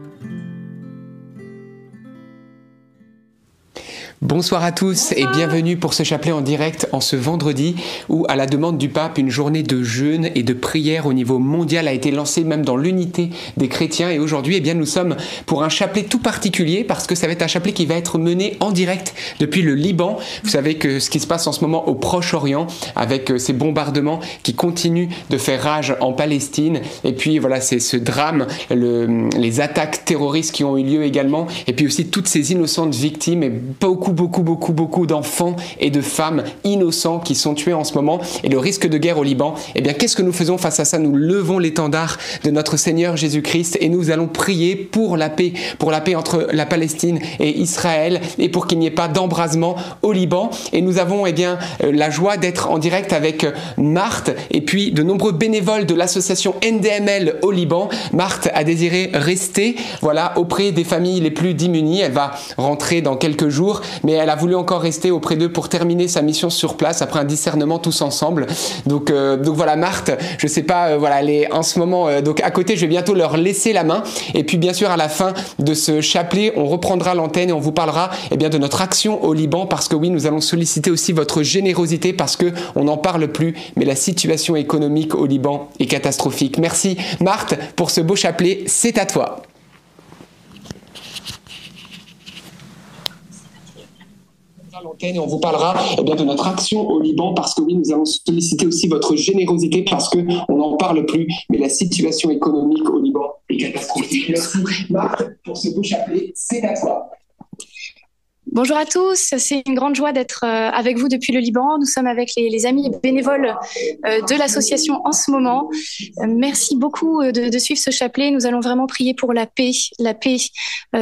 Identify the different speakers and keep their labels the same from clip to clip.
Speaker 1: Thank you. Bonsoir à tous et bienvenue pour ce chapelet en direct en ce vendredi où, à la demande du pape, une journée de jeûne et de prière au niveau mondial a été lancée même dans l'unité des chrétiens. Et aujourd'hui, eh bien, nous sommes pour un chapelet tout particulier parce que ça va être un chapelet qui va être mené en direct depuis le Liban. Vous savez que ce qui se passe en ce moment au Proche-Orient avec euh, ces bombardements qui continuent de faire rage en Palestine. Et puis voilà, c'est ce drame, le, les attaques terroristes qui ont eu lieu également. Et puis aussi toutes ces innocentes victimes et beaucoup beaucoup, beaucoup, beaucoup, d'enfants et de femmes innocents qui sont tués en ce moment et le risque de guerre au Liban. Eh bien, qu'est-ce que nous faisons face à ça? Nous levons l'étendard de notre Seigneur Jésus-Christ et nous allons prier pour la paix, pour la paix entre la Palestine et Israël et pour qu'il n'y ait pas d'embrasement au Liban. Et nous avons eh bien euh, la joie d'être en direct avec euh, Marthe et puis de nombreux bénévoles de l'association NDML au Liban. Marthe a désiré rester, voilà, auprès des familles les plus démunies. Elle va rentrer dans quelques jours mais elle a voulu encore rester auprès d'eux pour terminer sa mission sur place après un discernement tous ensemble. Donc, euh, donc voilà, Marthe, je sais pas, euh, voilà, elle est en ce moment euh, donc à côté. Je vais bientôt leur laisser la main. Et puis bien sûr, à la fin de ce chapelet, on reprendra l'antenne et on vous parlera eh bien de notre action au Liban parce que oui, nous allons solliciter aussi votre générosité parce que on n'en parle plus, mais la situation économique au Liban est catastrophique. Merci Marthe pour ce beau chapelet. C'est à toi. L'antenne et on vous parlera eh bien, de notre action au Liban parce que oui, nous allons solliciter aussi votre générosité parce que on n'en parle plus, mais la situation économique au Liban est catastrophique. Merci Marc pour ce beau chapelet, c'est à toi.
Speaker 2: Bonjour à tous, c'est une grande joie d'être euh, avec vous depuis le Liban. Nous sommes avec les, amis bénévoles euh, de l'association en ce moment. Euh, merci beaucoup de, suivre ce chapelet. Nous allons vraiment prier pour la paix, la paix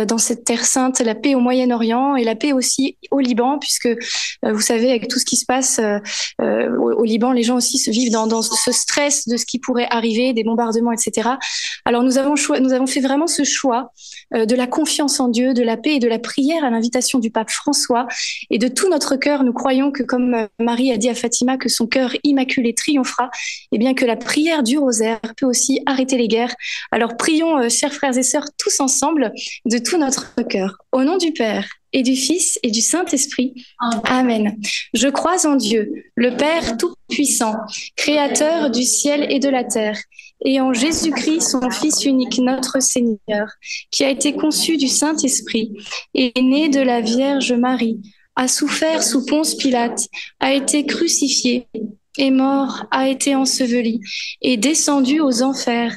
Speaker 2: dans cette terre sainte, la paix au Moyen-Orient et la paix aussi au Liban, puisque vous savez, avec tout ce qui se passe au, Liban, les gens aussi se vivent dans, ce stress de ce qui pourrait arriver, des bombardements, etc. Alors nous avons, nous avons fait vraiment ce choix de la confiance en Dieu, de la paix et de la prière à l'invitation du pape François. Et de tout notre cœur, nous croyons que comme euh, Marie a dit à Fatima que son cœur immaculé triomphera, et bien que la prière du rosaire peut aussi arrêter les guerres. Alors prions, euh, chers frères et sœurs, tous ensemble, de tout notre cœur. Au nom du Père et du Fils et du Saint-Esprit. Amen. Je crois en Dieu, le Père Tout-Puissant, Créateur du ciel et de la terre et en Jésus-Christ, son Fils unique, notre Seigneur, qui a été conçu du Saint-Esprit, est né de la Vierge Marie, a souffert sous Ponce Pilate, a été crucifié, est mort, a été enseveli, est descendu aux enfers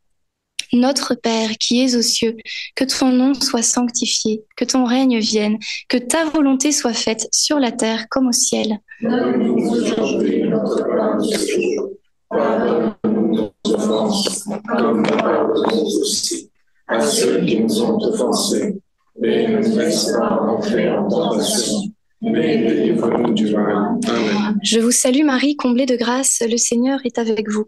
Speaker 2: Notre Père qui es aux cieux, que ton nom soit sanctifié, que ton règne vienne, que ta volonté soit faite sur la terre comme au ciel. Donne-nous aujourd'hui notre pain de Pardonne-nous nos offenses, comme nous pardonnons aussi à ceux qui nous ont offensés. Et ne nous laisse pas entrer en tentation, mais délivre-nous du mal. Amen. Je vous salue Marie, comblée de grâce, le Seigneur est avec vous.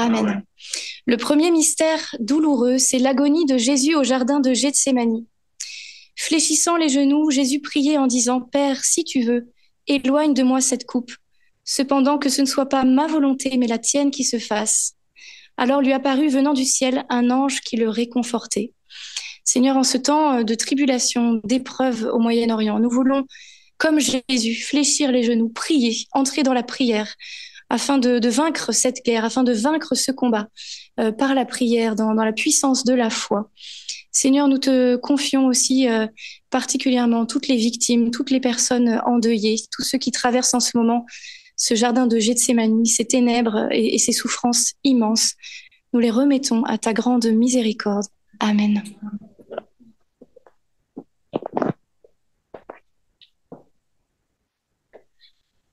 Speaker 2: Amen. Le premier mystère douloureux, c'est l'agonie de Jésus au jardin de Gethsémanie. Fléchissant les genoux, Jésus priait en disant Père, si tu veux, éloigne de moi cette coupe, cependant que ce ne soit pas ma volonté, mais la tienne qui se fasse. Alors lui apparut venant du ciel un ange qui le réconfortait. Seigneur, en ce temps de tribulation, d'épreuve au Moyen-Orient, nous voulons, comme Jésus, fléchir les genoux, prier, entrer dans la prière, afin de, vaincre cette guerre, afin de vaincre ce combat euh, par la prière, dans, la puissance de la foi. Seigneur, nous te confions aussi euh, particulièrement toutes les victimes, toutes les personnes endeuillées, tous ceux qui traversent en ce moment ce jardin de Gethsemane, ces ténèbres et, et ces souffrances immenses. Nous les remettons à ta grande miséricorde. Amen.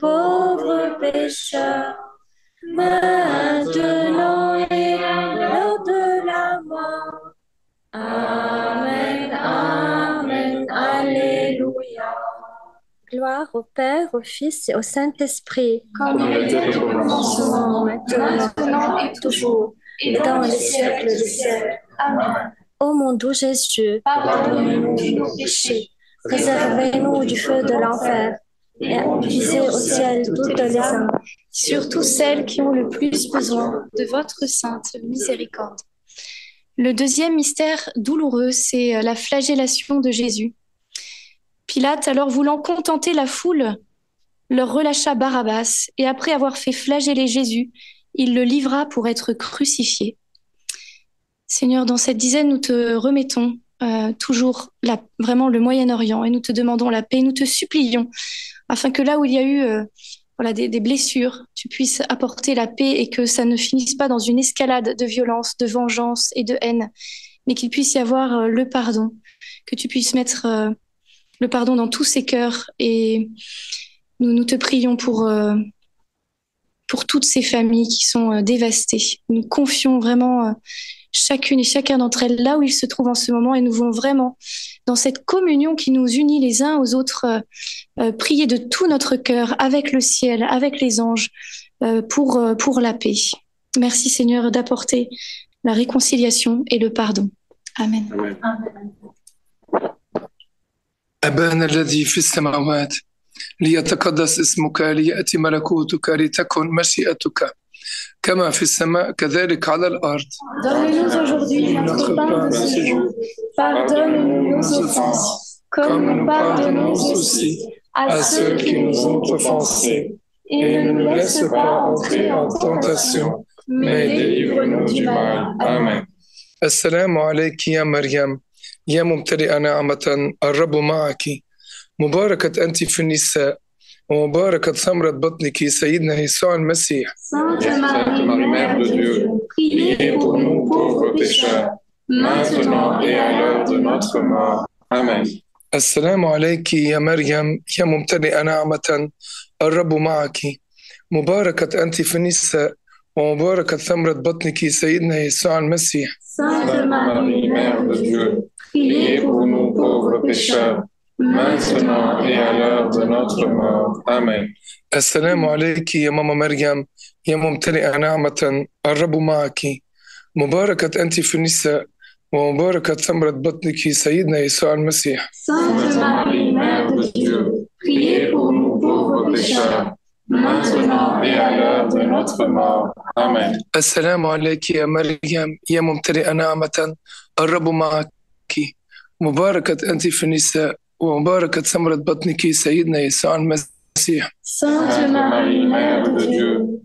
Speaker 3: pauvres pécheurs, maintenant et à l'heure de la mort. Amen, Amen, Alléluia. Gloire au Père, au Fils et au Saint-Esprit, comme il était au commencement, maintenant et toujours, et dans les siècles des siècles. Amen. Ô mon doux Jésus, pardonnez-nous nos péchés Préservez-nous du feu de l'enfer et conduisez au ciel toutes les âmes,
Speaker 2: surtout celles qui ont le plus besoin de votre sainte miséricorde. Le deuxième mystère douloureux, c'est la flagellation de Jésus. Pilate, alors voulant contenter la foule, leur relâcha Barabbas, et après avoir fait flageller Jésus, il le livra pour être crucifié. Seigneur, dans cette dizaine, nous te remettons euh, toujours vraiment le Moyen-Orient et nous te demandons la paix, nous te supplions, afin que là où il y a eu euh, des, blessures, tu puisses apporter la paix et que ça ne finisse pas dans une escalade de violence, de vengeance et de haine, mais qu'il puisse y avoir euh, le pardon, que tu puisses mettre euh, le pardon dans tous ces cœurs et nous, nous te prions pour, pour toutes ces familles qui sont dévastées. Nous confions vraiment chacune et chacun d'entre elles là où ils se trouvent en ce moment et nous voulons vraiment, dans cette communion qui nous unit les uns aux autres, euh, euh, prier de tout notre cœur avec le ciel, avec les anges, euh, pour, pour la paix. Merci Seigneur d'apporter la réconciliation et le pardon. Amen.
Speaker 4: Amen. كما في السماء كذلك على الأرض. السلام عليك يا مريم يا ممتلئة نعمة الرب معك مباركة أنت في النساء ومباركة ثمرة بطنك سيدنا يسوع المسيح. السلام عليك يا مريم يا ممتلئة نعمة الرب معك مباركة أنت في النساء ومباركة ثمرة بطنك سيدنا يسوع المسيح.
Speaker 2: Sainte
Speaker 4: Marie, Mère de Dieu, priez. Mensuna i ala بناطرنا آمين. السلام عليك يا ماما مريم يا ممتلئة نعمة الرب معك. مباركة أنت في النساء ومباركة ثمرة بطنك سيدنا يسوع المسيح. السلام عليك يا مريم يا ممتلئة نعمة الرب معك. مباركة أنت في النساء ومباركة ثمرة بطنك سيدنا يسوع المسيح. سانت ماري مادر جو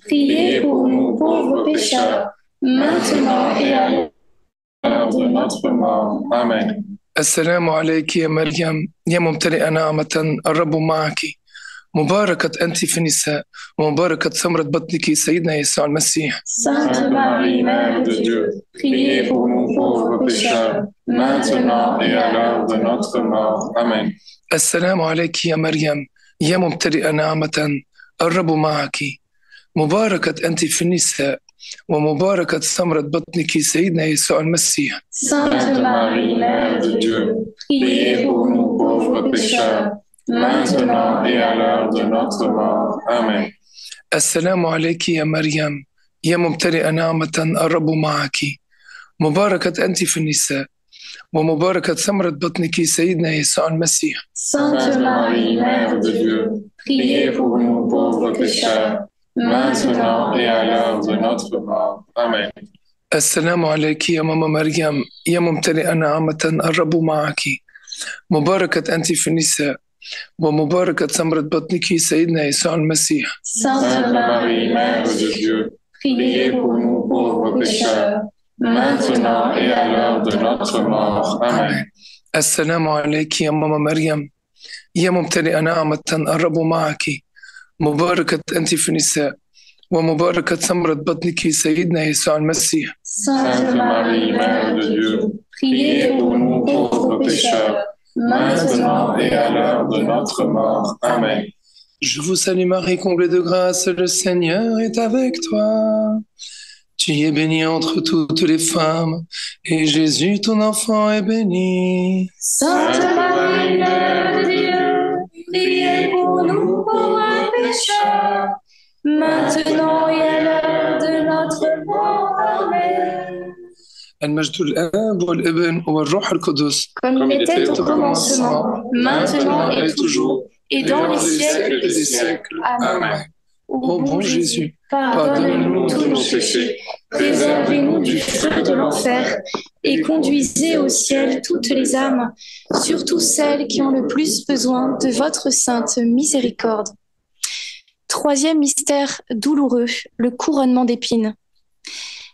Speaker 4: السلام عليك يا مريم يا ممتلئة نعمة الرب معك مباركة أنت في النساء ومباركة ثمرة بطنك سيدنا يسوع المسيح. السلام عليك يا مريم يا ممتلئة نعمة الرب معك. مباركة أنت في النساء ومباركة ثمرة بطنك سيدنا يسوع المسيح.
Speaker 2: سانتا ماري maintenant et à l'heure de notre mort.
Speaker 4: Amen. السلام عليك يا مريم يا ممتلئة نعمة الرب معك مباركة أنت في النساء ومباركة ثمرة بطنك سيدنا يسوع المسيح
Speaker 2: Sainte Marie, Mère de Dieu, priez pour nous pauvres pécheurs, maintenant et à l'heure de notre mort.
Speaker 4: Amen. السلام عليك يا ماما مريم يا ممتلئة نعمة الرب معك مباركة أنت في النساء ومباركة ثمرة بطنك سيدنا يسوع المسيح
Speaker 2: سانتا ماري
Speaker 4: السلام عليك يا ماما مريم يا ممتلئة نعمة الرب معك مباركة أنت في النساء ومباركة ثمرة بطنك سيدنا يسوع المسيح
Speaker 2: سانتا ماري مادر ديو maintenant et à l'heure de notre mort. Amen.
Speaker 4: Je vous salue Marie, comblée de grâce, le Seigneur est avec toi. Tu es bénie entre toutes les femmes, et Jésus, ton enfant, est béni.
Speaker 2: Sainte Marie, Mère de Dieu, priez pour nous pauvres pécheurs, maintenant et à l'heure de notre mort. Amen.
Speaker 4: المجد الآب والابن والروح القدس
Speaker 2: Comme il était au commencement, maintenant et toujours, et dans les siècles des siècles. Amen.
Speaker 5: Ô bon Jésus, pardonne-nous tous nos péchés, préservez-nous du feu de l'enfer
Speaker 2: et conduisez au ciel toutes les âmes, surtout celles qui ont le plus besoin de votre sainte miséricorde. Troisième mystère douloureux, le couronnement d'épines.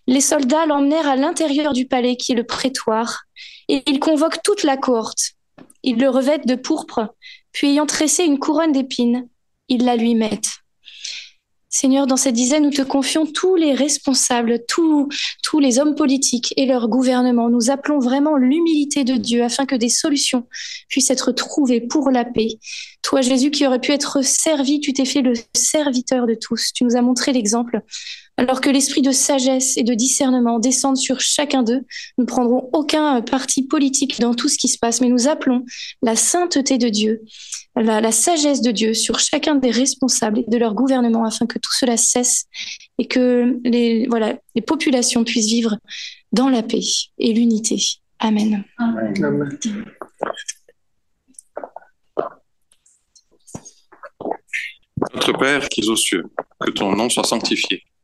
Speaker 2: Les soldats l'emmenèrent à l'intérieur du palais qui est le prétoire, et ils convoquent toute la cohorte. Ils le revêtent de pourpre, puis ayant tressé une couronne d'épines, ils la lui mettent. Seigneur, dans cette dizaine, nous te confions tous les responsables, tous, tous les hommes politiques et leur gouvernement. Nous appelons vraiment l'humilité de Dieu afin que des solutions puissent être trouvées pour la paix. Toi, Jésus, qui aurais pu être servi, tu t'es fait le serviteur de tous. Tu nous as montré l'exemple. Alors que l'esprit de sagesse et de discernement descende sur chacun d'eux, nous ne prendrons aucun parti politique dans tout ce qui se passe, mais nous appelons la sainteté de Dieu la, sagesse de Dieu sur chacun des responsables et de leur gouvernement afin que tout cela cesse et que les, voilà, les populations puissent vivre dans la paix et l'unité. Amen.
Speaker 6: Notre Père qui es aux cieux, que ton nom soit sanctifié,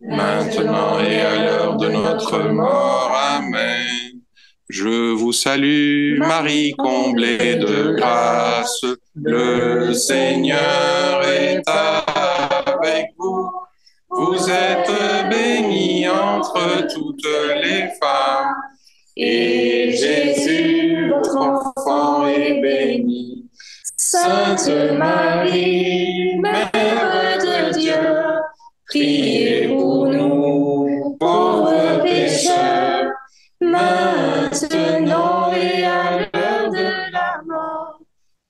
Speaker 4: maintenant et à l'heure de notre mort. Amen.
Speaker 6: Je vous salue, Marie, comblée de grâce, le Seigneur est avec vous. Vous êtes bénie entre toutes les femmes, et Jésus, votre enfant, est béni.
Speaker 4: Sainte Marie, Mère de Dieu, priez nous, pauvres pécheurs, maintenant et à l'heure de la mort.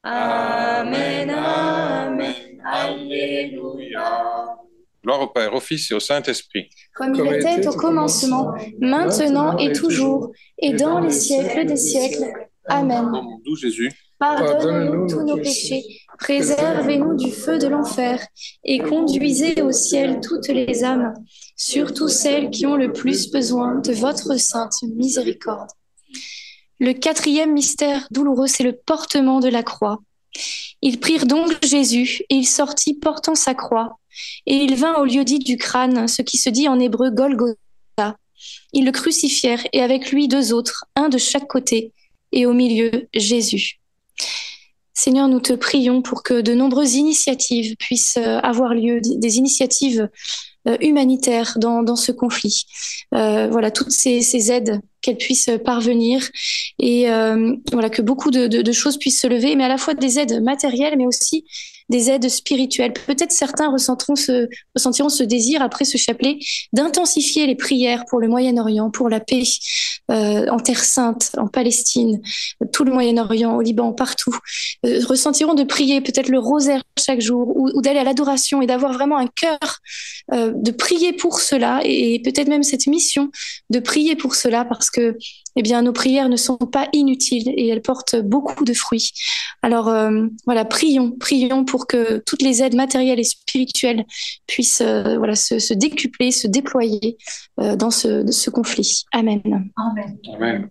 Speaker 4: Amen, Amen, Alléluia.
Speaker 6: Gloire au Père, au Fils et au Saint-Esprit.
Speaker 2: Comme il était au commencement, maintenant et toujours, et dans les siècles des siècles. Amen.
Speaker 6: Doux Jésus,
Speaker 2: Pardonnez-nous tous nos péchés, préservez-nous du feu de l'enfer et conduisez au ciel toutes les âmes, surtout celles qui ont le plus besoin de votre sainte miséricorde. Le quatrième mystère douloureux, c'est le portement de la croix. Ils prirent donc Jésus, et il sortit portant sa croix, et il vint au lieu dit du crâne, ce qui se dit en hébreu Golgotha. Ils le crucifièrent, et avec lui deux autres, un de chaque côté, et au milieu Jésus. Seigneur, nous te prions pour que de nombreuses initiatives puissent euh, avoir lieu, des initiatives euh, humanitaires dans, ce conflit. Euh, voilà, toutes ces, aides qu'elles puissent parvenir et voilà que beaucoup de, choses puissent se lever, mais à la fois des aides matérielles, mais aussi des aides spirituelles. Peut-être certains ressentiront ce, ressentiront ce désir après ce chapelet d'intensifier les prières pour le Moyen-Orient, pour la paix euh, en Terre Sainte, en Palestine, tout le Moyen-Orient, au Liban, partout. Euh, ressentiront de prier peut-être le rosaire chaque jour ou, d'aller à l'adoration et d'avoir vraiment un cœur euh, de prier pour cela et peut-être même cette mission de prier pour cela parce que eh bien, nos prières ne sont pas inutiles et elles portent beaucoup de fruits. Alors euh, voilà, prions, prions pour que toutes les aides matérielles et spirituelles puissent euh, voilà, se, se, décupler, se déployer euh, dans ce, ce, conflit. Amen.
Speaker 5: Amen. Amen.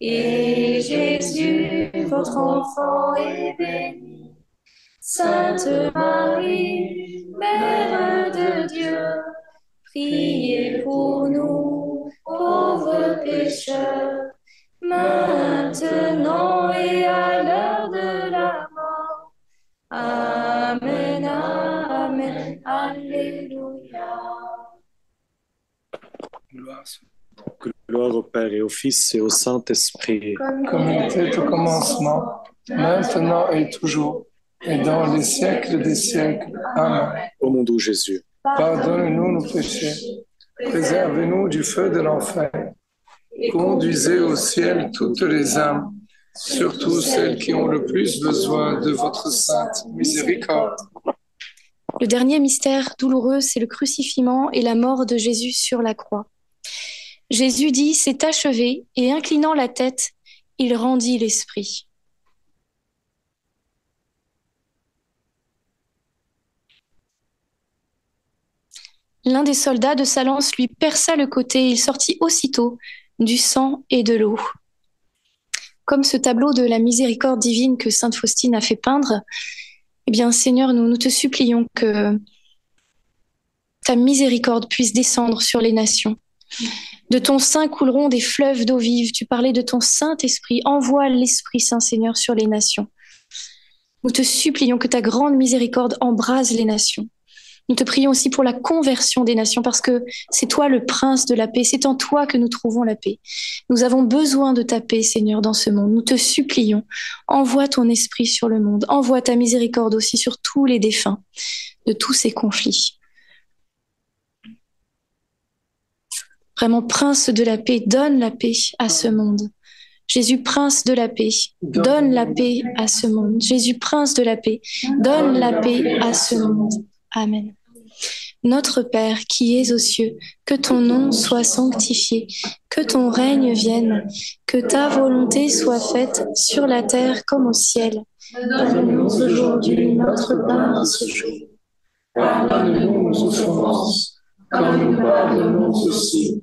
Speaker 7: et Jésus, votre enfant, est béni. Sainte Marie, Mère de Dieu, priez pour nous,
Speaker 4: pauvres pécheurs, maintenant
Speaker 3: et à l'heure de la mort. Amen, Amen, Alléluia.
Speaker 8: Gloire au Père et au Fils et au Saint-Esprit.
Speaker 9: Comme il était au commencement, maintenant et toujours, et dans les siècles des siècles. Amen.
Speaker 8: Ô mon doux Jésus,
Speaker 9: pardonne-nous nos péchés, préservez-nous du feu de l'enfer, conduisez au ciel toutes les âmes, surtout celles qui ont le plus besoin de votre sainte miséricorde.
Speaker 2: Le dernier mystère douloureux, c'est le crucifiement et la mort de Jésus sur la croix. Jésus dit, c'est achevé, et inclinant la tête, il rendit l'esprit. L'un des soldats de sa lance lui perça le côté, il sortit aussitôt du sang et de l'eau. Comme ce tableau de la miséricorde divine que Sainte Faustine a fait peindre, eh bien Seigneur, nous, nous te supplions que ta miséricorde puisse descendre sur les nations. De ton sein couleront des fleuves d'eau vive. Tu parlais de ton Saint-Esprit. Envoie l'Esprit Saint Seigneur sur les nations. Nous te supplions que ta grande miséricorde embrase les nations. Nous te prions aussi pour la conversion des nations parce que c'est toi le prince de la paix, c'est en toi que nous trouvons la paix. Nous avons besoin de ta paix, Seigneur, dans ce monde. Nous te supplions, envoie ton esprit sur le monde, envoie ta miséricorde aussi sur tous les défunts de tous ces conflits. Vraiment, prince de la paix, donne la paix à ce monde. Jésus, prince de la paix, donne la paix à ce monde. Jésus, prince de la paix, donne la paix à ce monde. Amen. Notre Père qui es aux cieux, que ton nom soit sanctifié, que ton règne vienne, que ta volonté soit faite sur la terre comme au ciel.
Speaker 4: Donne-nous aujourd'hui notre pain de ce jour. Pardonne-nous nos offenses, comme nous pardonnons aussi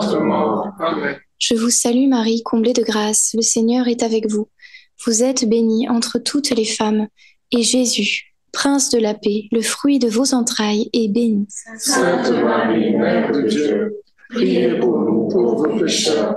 Speaker 4: Amen.
Speaker 2: Je vous salue Marie, comblée de grâce, le Seigneur est avec vous. Vous êtes bénie entre toutes les femmes, et Jésus, Prince de la paix, le fruit de vos entrailles, est béni.
Speaker 4: Sainte Marie, Mère de Dieu, priez pour nous pauvres pécheurs,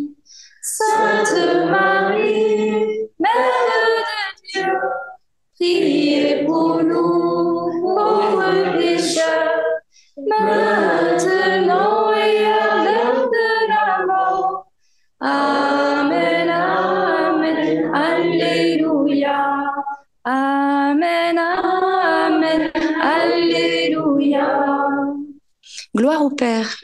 Speaker 10: Sainte Marie, Mère de Dieu, priez pour nous, pauvres pécheurs, maintenant et à l'heure de la mort. Amen, Amen, Alléluia. Amen, Amen, Alléluia.
Speaker 2: Gloire au Père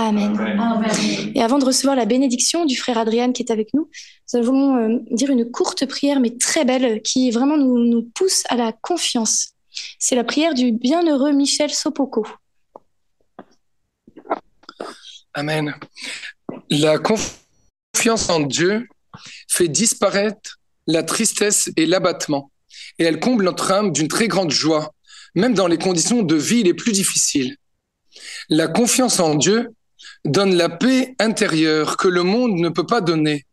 Speaker 2: Amen.
Speaker 10: Amen.
Speaker 2: Et avant de recevoir la bénédiction du frère Adrien qui est avec nous, nous allons euh, dire une courte prière, mais très belle, qui vraiment nous, nous pousse à la confiance. C'est la prière du bienheureux Michel Sopoko.
Speaker 4: Amen. La confiance en Dieu fait disparaître la tristesse et l'abattement, et elle comble notre âme d'une très grande joie, même dans les conditions de vie les plus difficiles. La confiance en Dieu donne la paix intérieure que le monde ne peut pas donner.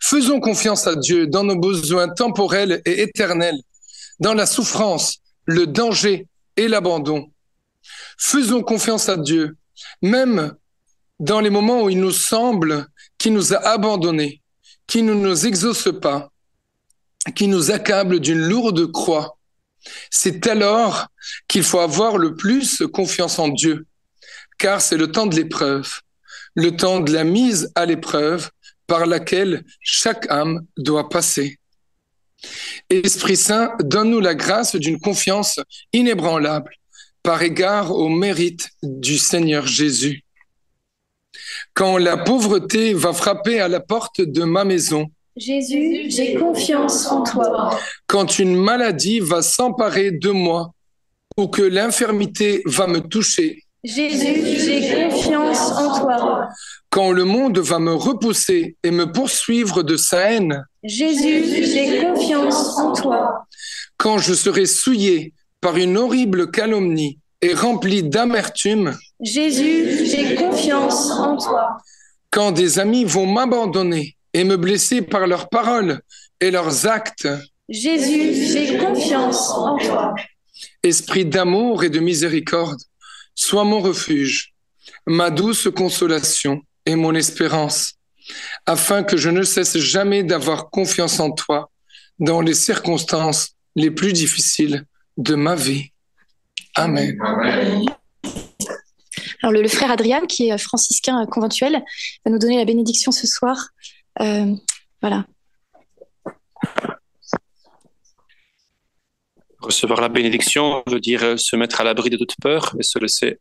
Speaker 4: Faisons confiance à Dieu dans nos besoins temporels et éternels, dans la souffrance, le danger et l'abandon. Faisons confiance à Dieu, même dans les moments où il nous semble qu'il nous a abandonnés, qu'il ne nous exauce pas, qu'il nous accable d'une lourde croix. C'est alors qu'il faut avoir le plus confiance en Dieu, car c'est le temps de l'épreuve, le temps de la mise à l'épreuve par laquelle chaque âme doit passer. Esprit Saint, donne-nous la grâce d'une confiance inébranlable par égard au mérite du Seigneur Jésus. Quand la pauvreté va frapper à la porte de ma maison,
Speaker 10: Jésus, j'ai confiance en toi.
Speaker 4: quand une maladie va s'emparer de moi ou que l'infirmité va me toucher,
Speaker 10: Jésus, j'ai confiance en toi.
Speaker 4: quand le monde va me repousser et me poursuivre de sa haine,
Speaker 10: Jésus, j'ai confiance en toi.
Speaker 4: quand je serai souillé par une horrible calomnie et rempli d'amertume,
Speaker 10: Jésus, j'ai confiance en toi.
Speaker 4: quand des amis vont m'abandonner et me blesser par leurs paroles et leurs actes,
Speaker 10: Jésus, j'ai confiance en toi.
Speaker 4: Esprit d'amour et de miséricorde, sois mon refuge, ma douce consolation et mon espérance, afin que je ne cesse jamais d'avoir confiance en toi dans les circonstances les plus difficiles de ma vie. Amen.
Speaker 2: Alors le, frère Adrien, qui est franciscain euh, conventuel, va nous donner la bénédiction ce soir. Euh, voilà.
Speaker 11: Recevoir la bénédiction veut dire euh, se mettre à l'abri de toute peur et se laisser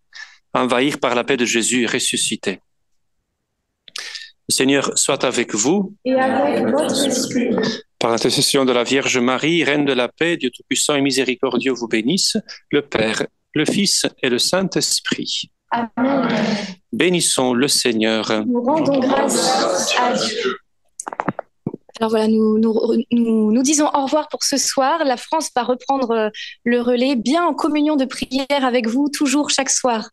Speaker 11: envahir par la paix de Jésus ressuscité. Le Seigneur soit avec vous.
Speaker 10: Et avec votre esprit.
Speaker 11: Par l'intercession de la Vierge Marie, Reine de la paix, Dieu Tout-Puissant et Miséricordieux vous bénisse, le Père, le Fils et le Saint-Esprit.
Speaker 10: Amen.
Speaker 11: Bénissons le Seigneur.
Speaker 10: Nous rendons grâce à Dieu.
Speaker 2: Alors voilà, nous, nous, nous, nous disons au revoir pour ce soir. La France va reprendre euh, le relais, bien en communion de prière avec vous, toujours chaque soir.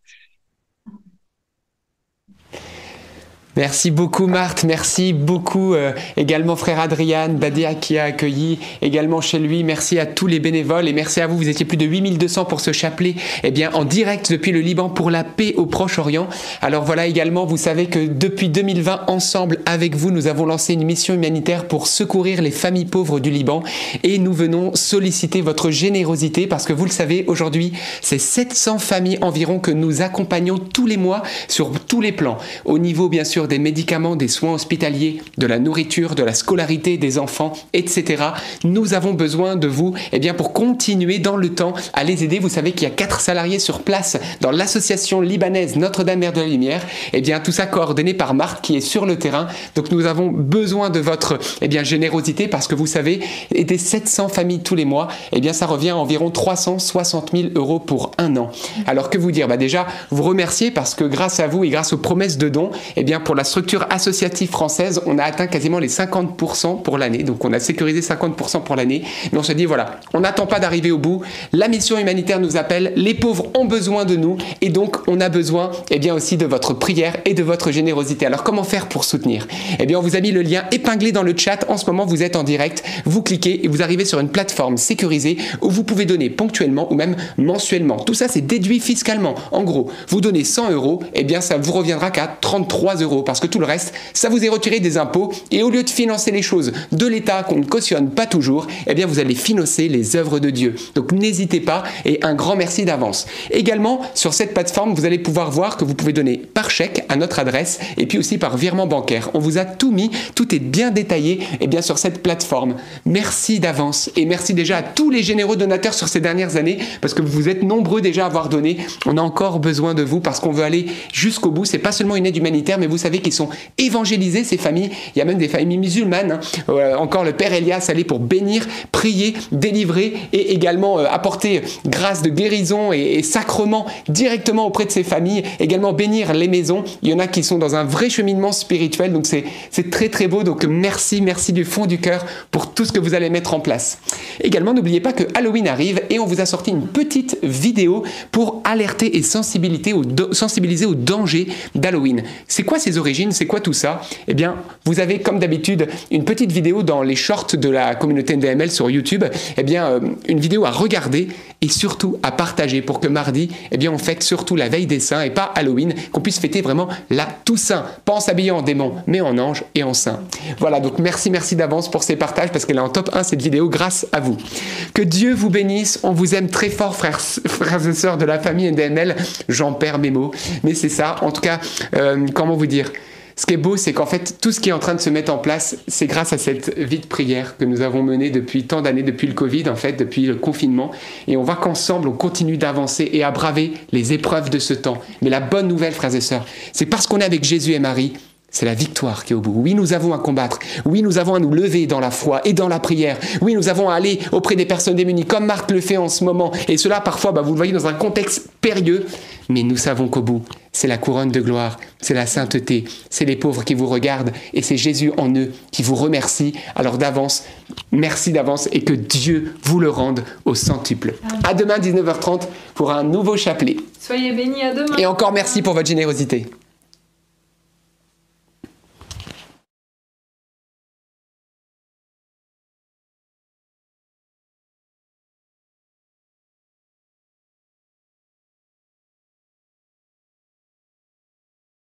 Speaker 1: Merci beaucoup Marthe, merci beaucoup euh, également frère Adrien Badia qui a accueilli également chez lui. Merci à tous les bénévoles et merci à vous. Vous étiez plus de 8200 pour ce chapelet eh bien, en direct depuis le Liban pour la paix au Proche-Orient. Alors voilà également, vous savez que depuis 2020, ensemble avec vous, nous avons lancé une mission humanitaire pour secourir les familles pauvres du Liban et nous venons solliciter votre générosité parce que vous le savez, aujourd'hui, c'est 700 familles environ que nous accompagnons tous les mois sur tous les plans. Au niveau bien sûr des médicaments, des soins hospitaliers, de la nourriture, de la scolarité des enfants, etc. Nous avons besoin de vous eh bien, pour continuer dans le temps à les aider. Vous savez qu'il y a quatre salariés sur place dans l'association libanaise Notre-Dame-Mère de la Lumière. Eh bien, tout ça coordonné par Marc qui est sur le terrain. Donc nous avons besoin de votre eh bien, générosité parce que vous savez, aider 700 familles tous les mois, eh bien, ça revient à environ 360 000 euros pour un an. Alors que vous dire? Bah Déjà, vous remercier parce que grâce à vous et grâce aux promesses de dons, eh bien, pour la structure associative française, on a atteint quasiment les 50% pour l'année. Donc on a sécurisé 50% pour l'année. Mais on se dit, voilà, on n'attend pas d'arriver au bout. La mission humanitaire nous appelle. Les pauvres ont besoin de nous. Et donc on a besoin eh bien, aussi de votre prière et de votre générosité. Alors comment faire pour soutenir? Eh bien, on vous a mis le lien épinglé dans le chat. En ce moment, vous êtes en direct. Vous cliquez et vous arrivez sur une plateforme sécurisée où vous pouvez donner ponctuellement ou même mensuellement. Tout ça, c'est déduit fiscalement. En gros, vous donnez 100 euros, eh bien, ça vous reviendra qu'à 33 euros parce que tout le reste, ça vous est retiré des impôts et au lieu de financer les choses de l'État qu'on ne cautionne pas toujours, eh bien vous allez financer les œuvres de Dieu. Donc n'hésitez pas et un grand merci d'avance. Également, sur cette plateforme, vous allez pouvoir voir que vous pouvez donner par chèque à notre adresse et puis aussi par virement bancaire. On vous a tout mis, tout est bien détaillé et bien sur cette plateforme. Merci d'avance et merci déjà à tous les généreux donateurs sur ces dernières années parce que vous êtes nombreux déjà à avoir donné. On a encore besoin de vous parce qu'on veut aller jusqu'au bout. C'est pas seulement une aide humanitaire, mais vous savez qu'ils sont évangélisés, ces familles. Il y a même des familles musulmanes. Hein. Euh, encore le Père Elias allait pour bénir, prier, délivrer et également euh, apporter grâce de guérison et, et sacrement directement auprès de ces familles. Également bénir les maisons. Il y en a qui sont dans un vrai cheminement spirituel. Donc c'est très très beau. Donc merci, merci du fond du cœur pour tout ce que vous allez mettre en place. Également, n'oubliez pas que Halloween arrive et on vous a sorti une petite vidéo pour alerter et sensibiliser au, sensibiliser au danger d'Halloween. C'est quoi ces C'est quoi tout ça? Eh bien, vous avez comme d'habitude une petite vidéo dans les shorts de la communauté NDML sur YouTube. Eh bien, euh, une vidéo à regarder et surtout à partager pour que mardi, eh bien, on fête surtout la veille des saints et pas Halloween, qu'on puisse fêter vraiment la Toussaint, pas en s'habillant en démon, mais en ange et en saint. Voilà, donc merci, merci d'avance pour ces partages parce qu'elle est en top 1 cette vidéo grâce à vous. Que Dieu vous bénisse, on vous aime très fort, frères, frères et sœurs de la famille NDML. J'en perds mes mots, mais c'est ça. En tout cas, euh, comment vous dire? Ce qui est beau, c'est qu'en fait, tout ce qui est en train de se mettre en place, c'est grâce à cette vie de prière que nous avons menée depuis tant d'années, depuis le Covid, en fait, depuis le confinement. Et on voit qu'ensemble, on continue d'avancer et à braver les épreuves de ce temps. Mais la bonne nouvelle, frères et sœurs, c'est parce qu'on est avec Jésus et Marie, c'est la victoire qui est au bout. Oui, nous avons à combattre. Oui, nous avons à nous lever dans la foi et dans la prière. Oui, nous avons à aller auprès des personnes démunies, comme Marc le fait en ce moment. Et cela, parfois, bah, vous le voyez dans un contexte périlleux. Mais nous savons qu'au bout, c'est la couronne de gloire, c'est la sainteté, c'est les pauvres qui vous regardent et c'est Jésus en eux qui vous remercie. Alors d'avance, merci d'avance et que Dieu vous le rende au centuple. À demain 19h30 pour un nouveau chapelet.
Speaker 12: Soyez bénis à demain.
Speaker 1: Et encore merci pour votre générosité.